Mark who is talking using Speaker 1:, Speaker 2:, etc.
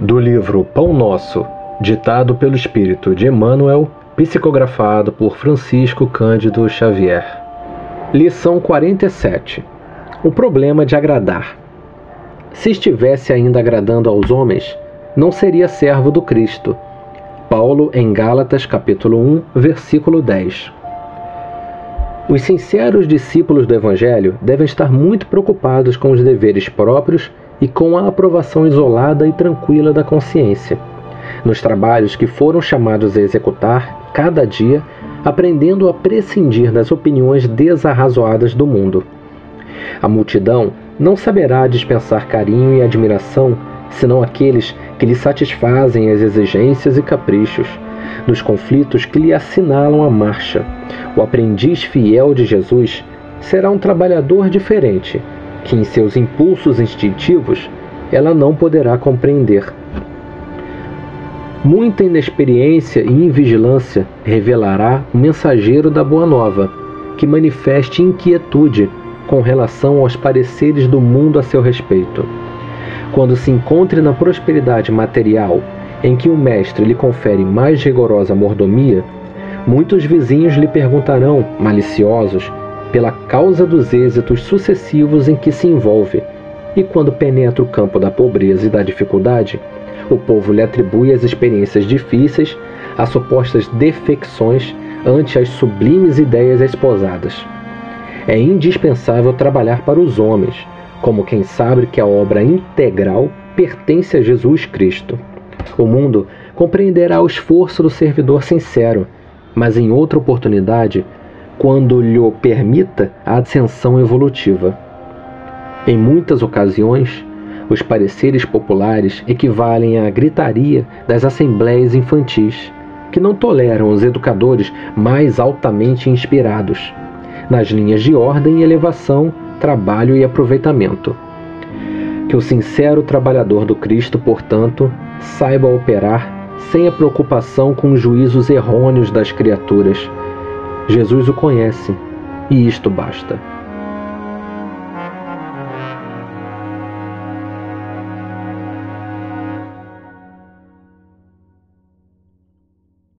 Speaker 1: Do livro Pão Nosso, ditado pelo Espírito de Emmanuel, psicografado por Francisco Cândido Xavier. Lição 47 O problema de agradar. Se estivesse ainda agradando aos homens, não seria servo do Cristo. Paulo em Gálatas capítulo 1, versículo 10. Os sinceros discípulos do Evangelho devem estar muito preocupados com os deveres próprios e com a aprovação isolada e tranquila da consciência, nos trabalhos que foram chamados a executar cada dia, aprendendo a prescindir das opiniões desarrazoadas do mundo. A multidão não saberá dispensar carinho e admiração senão aqueles que lhe satisfazem as exigências e caprichos nos conflitos que lhe assinalam a marcha. O aprendiz fiel de Jesus será um trabalhador diferente, que em seus impulsos instintivos ela não poderá compreender. Muita inexperiência e invigilância revelará o mensageiro da Boa Nova, que manifeste inquietude com relação aos pareceres do mundo a seu respeito. Quando se encontre na prosperidade material em que o mestre lhe confere mais rigorosa mordomia, muitos vizinhos lhe perguntarão, maliciosos, pela causa dos êxitos sucessivos em que se envolve, e quando penetra o campo da pobreza e da dificuldade, o povo lhe atribui as experiências difíceis, as supostas defecções ante as sublimes ideias esposadas. É indispensável trabalhar para os homens, como quem sabe que a obra integral pertence a Jesus Cristo. O mundo compreenderá o esforço do servidor sincero, mas em outra oportunidade, quando lhe permita a ascensão evolutiva. Em muitas ocasiões, os pareceres populares equivalem à gritaria das assembleias infantis, que não toleram os educadores mais altamente inspirados, nas linhas de ordem e elevação, trabalho e aproveitamento. Que o sincero trabalhador do Cristo, portanto, saiba operar sem a preocupação com os juízos errôneos das criaturas. Jesus o conhece e isto basta.